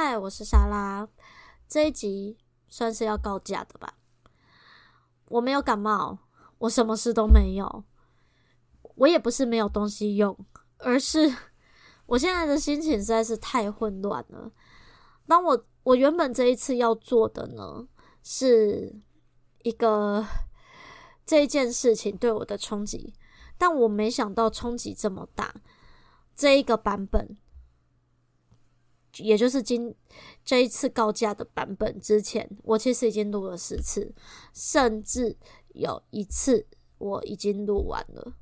嗨，我是莎拉。这一集算是要告假的吧？我没有感冒，我什么事都没有。我也不是没有东西用，而是我现在的心情实在是太混乱了。当我我原本这一次要做的呢，是一个这一件事情对我的冲击，但我没想到冲击这么大。这一个版本。也就是今这一次告假的版本之前，我其实已经录了十次，甚至有一次我已经录完了。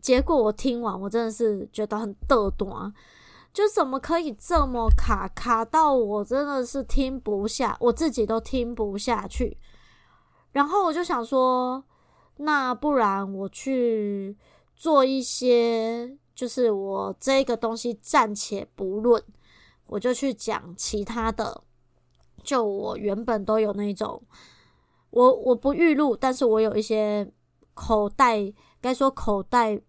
结果我听完，我真的是觉得很嘚短，就怎么可以这么卡，卡到我真的是听不下，我自己都听不下去。然后我就想说，那不然我去做一些，就是我这个东西暂且不论。我就去讲其他的，就我原本都有那种，我我不预录，但是我有一些口袋，该说口袋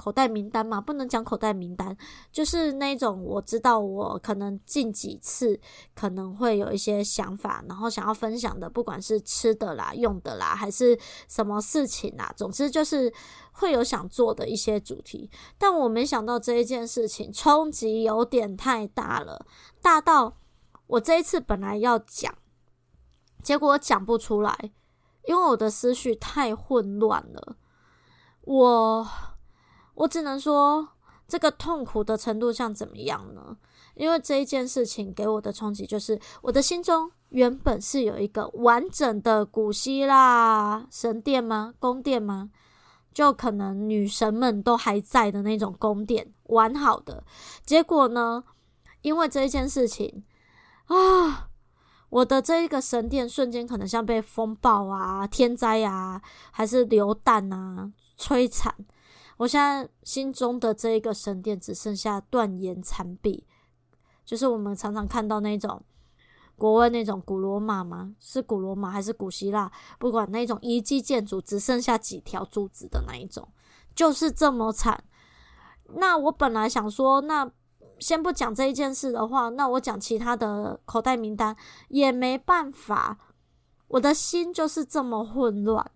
口袋名单嘛，不能讲口袋名单，就是那种我知道我可能近几次可能会有一些想法，然后想要分享的，不管是吃的啦、用的啦，还是什么事情啦，总之就是会有想做的一些主题。但我没想到这一件事情冲击有点太大了，大到我这一次本来要讲，结果讲不出来，因为我的思绪太混乱了，我。我只能说，这个痛苦的程度像怎么样呢？因为这一件事情给我的冲击，就是我的心中原本是有一个完整的古希腊神殿吗？宫殿吗？就可能女神们都还在的那种宫殿，完好的。结果呢，因为这一件事情啊，我的这一个神殿瞬间可能像被风暴啊、天灾啊，还是流弹啊摧残。我现在心中的这一个神殿只剩下断垣残壁，就是我们常常看到那种国外那种古罗马吗？是古罗马还是古希腊？不管那种遗迹建筑，只剩下几条柱子的那一种，就是这么惨。那我本来想说，那先不讲这一件事的话，那我讲其他的口袋名单也没办法，我的心就是这么混乱。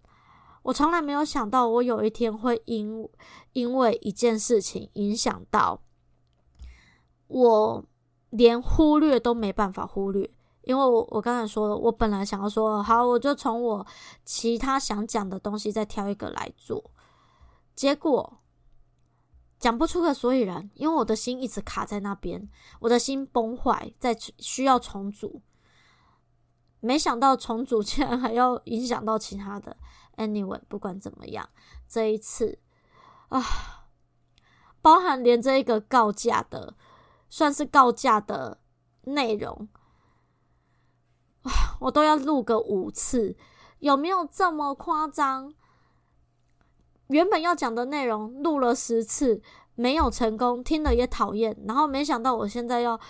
我从来没有想到，我有一天会因因为一件事情影响到我，连忽略都没办法忽略。因为我我刚才说了，我本来想要说好，我就从我其他想讲的东西再挑一个来做，结果讲不出个所以然，因为我的心一直卡在那边，我的心崩坏，在需要重组。没想到重组竟然还要影响到其他的。Anyway，不管怎么样，这一次啊，包含连这一个告假的，算是告假的内容，我都要录个五次，有没有这么夸张？原本要讲的内容录了十次没有成功，听了也讨厌，然后没想到我现在要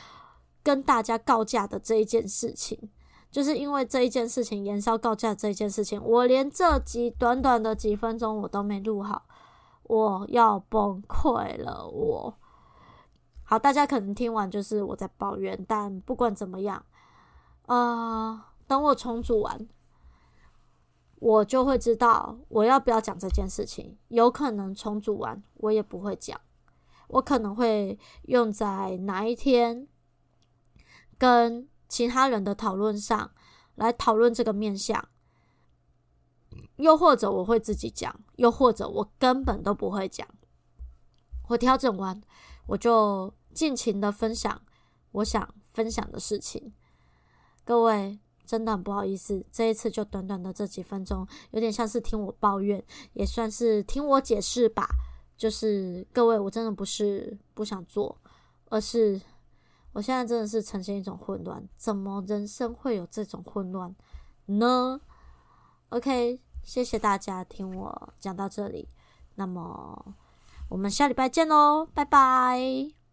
跟大家告假的这一件事情。就是因为这一件事情，延烧告假这一件事情，我连这几短短的几分钟我都没录好，我要崩溃了。我好，大家可能听完就是我在抱怨，但不管怎么样，啊、等我重组完，我就会知道我要不要讲这件事情。有可能重组完我也不会讲，我可能会用在哪一天跟。其他人的讨论上来讨论这个面相，又或者我会自己讲，又或者我根本都不会讲。我调整完，我就尽情的分享我想分享的事情。各位真的很不好意思，这一次就短短的这几分钟，有点像是听我抱怨，也算是听我解释吧。就是各位，我真的不是不想做，而是。我现在真的是呈现一种混乱，怎么人生会有这种混乱呢？OK，谢谢大家听我讲到这里，那么我们下礼拜见喽，拜拜。